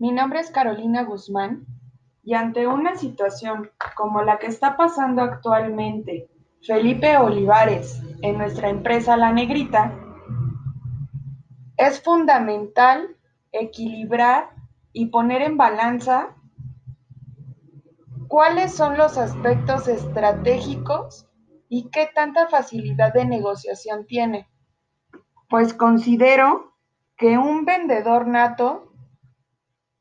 Mi nombre es Carolina Guzmán y ante una situación como la que está pasando actualmente Felipe Olivares en nuestra empresa La Negrita, es fundamental equilibrar y poner en balanza cuáles son los aspectos estratégicos y qué tanta facilidad de negociación tiene. Pues considero que un vendedor nato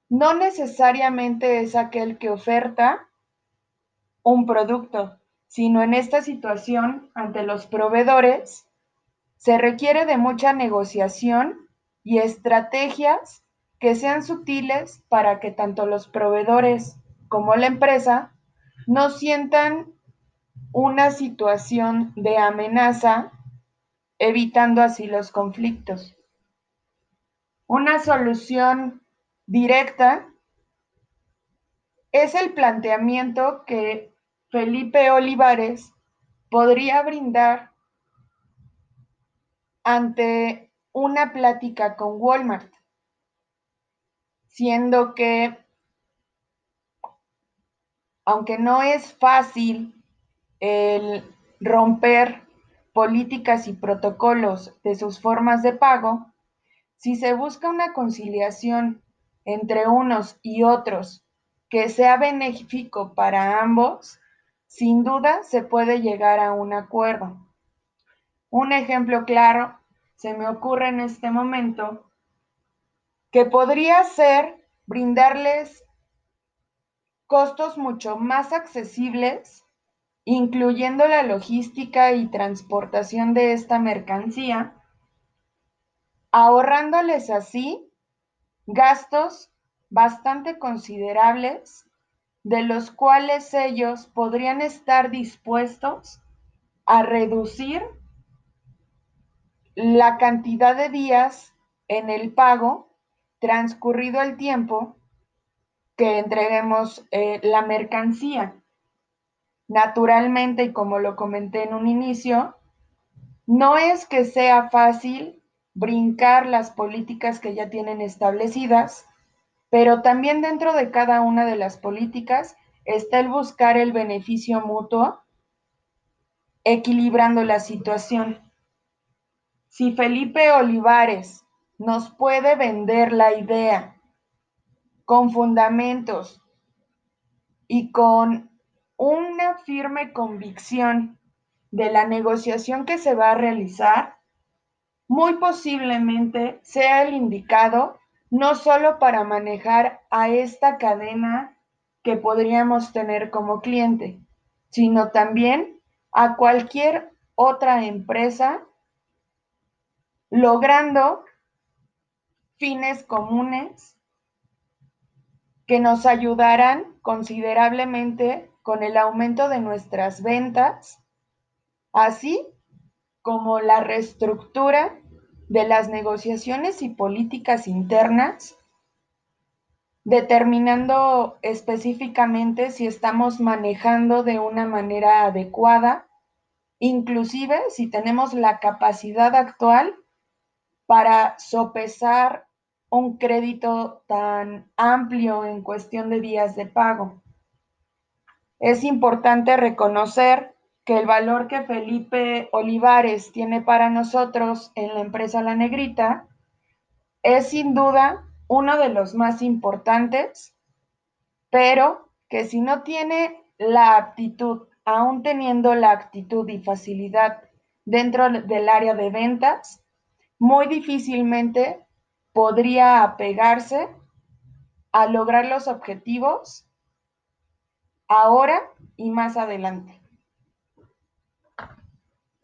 no necesariamente es aquel que oferta un producto, sino en esta situación ante los proveedores se requiere de mucha negociación y estrategias que sean sutiles para que tanto los proveedores como la empresa no sientan una situación de amenaza, evitando así los conflictos. Una solución directa es el planteamiento que Felipe Olivares podría brindar ante una plática con Walmart, siendo que, aunque no es fácil el romper políticas y protocolos de sus formas de pago, si se busca una conciliación entre unos y otros que sea benéfico para ambos, sin duda se puede llegar a un acuerdo. Un ejemplo claro se me ocurre en este momento que podría ser brindarles costos mucho más accesibles, incluyendo la logística y transportación de esta mercancía, ahorrándoles así gastos bastante considerables de los cuales ellos podrían estar dispuestos a reducir la cantidad de días en el pago transcurrido el tiempo que entreguemos eh, la mercancía. Naturalmente, y como lo comenté en un inicio, no es que sea fácil brincar las políticas que ya tienen establecidas, pero también dentro de cada una de las políticas está el buscar el beneficio mutuo, equilibrando la situación. Si Felipe Olivares nos puede vender la idea con fundamentos y con una firme convicción de la negociación que se va a realizar, muy posiblemente sea el indicado no solo para manejar a esta cadena que podríamos tener como cliente, sino también a cualquier otra empresa, logrando fines comunes que nos ayudarán considerablemente con el aumento de nuestras ventas, así como la reestructura de las negociaciones y políticas internas, determinando específicamente si estamos manejando de una manera adecuada, inclusive si tenemos la capacidad actual para sopesar un crédito tan amplio en cuestión de días de pago. Es importante reconocer que el valor que Felipe Olivares tiene para nosotros en la empresa La Negrita es sin duda uno de los más importantes, pero que si no tiene la aptitud, aún teniendo la actitud y facilidad dentro del área de ventas, muy difícilmente podría apegarse a lograr los objetivos ahora y más adelante.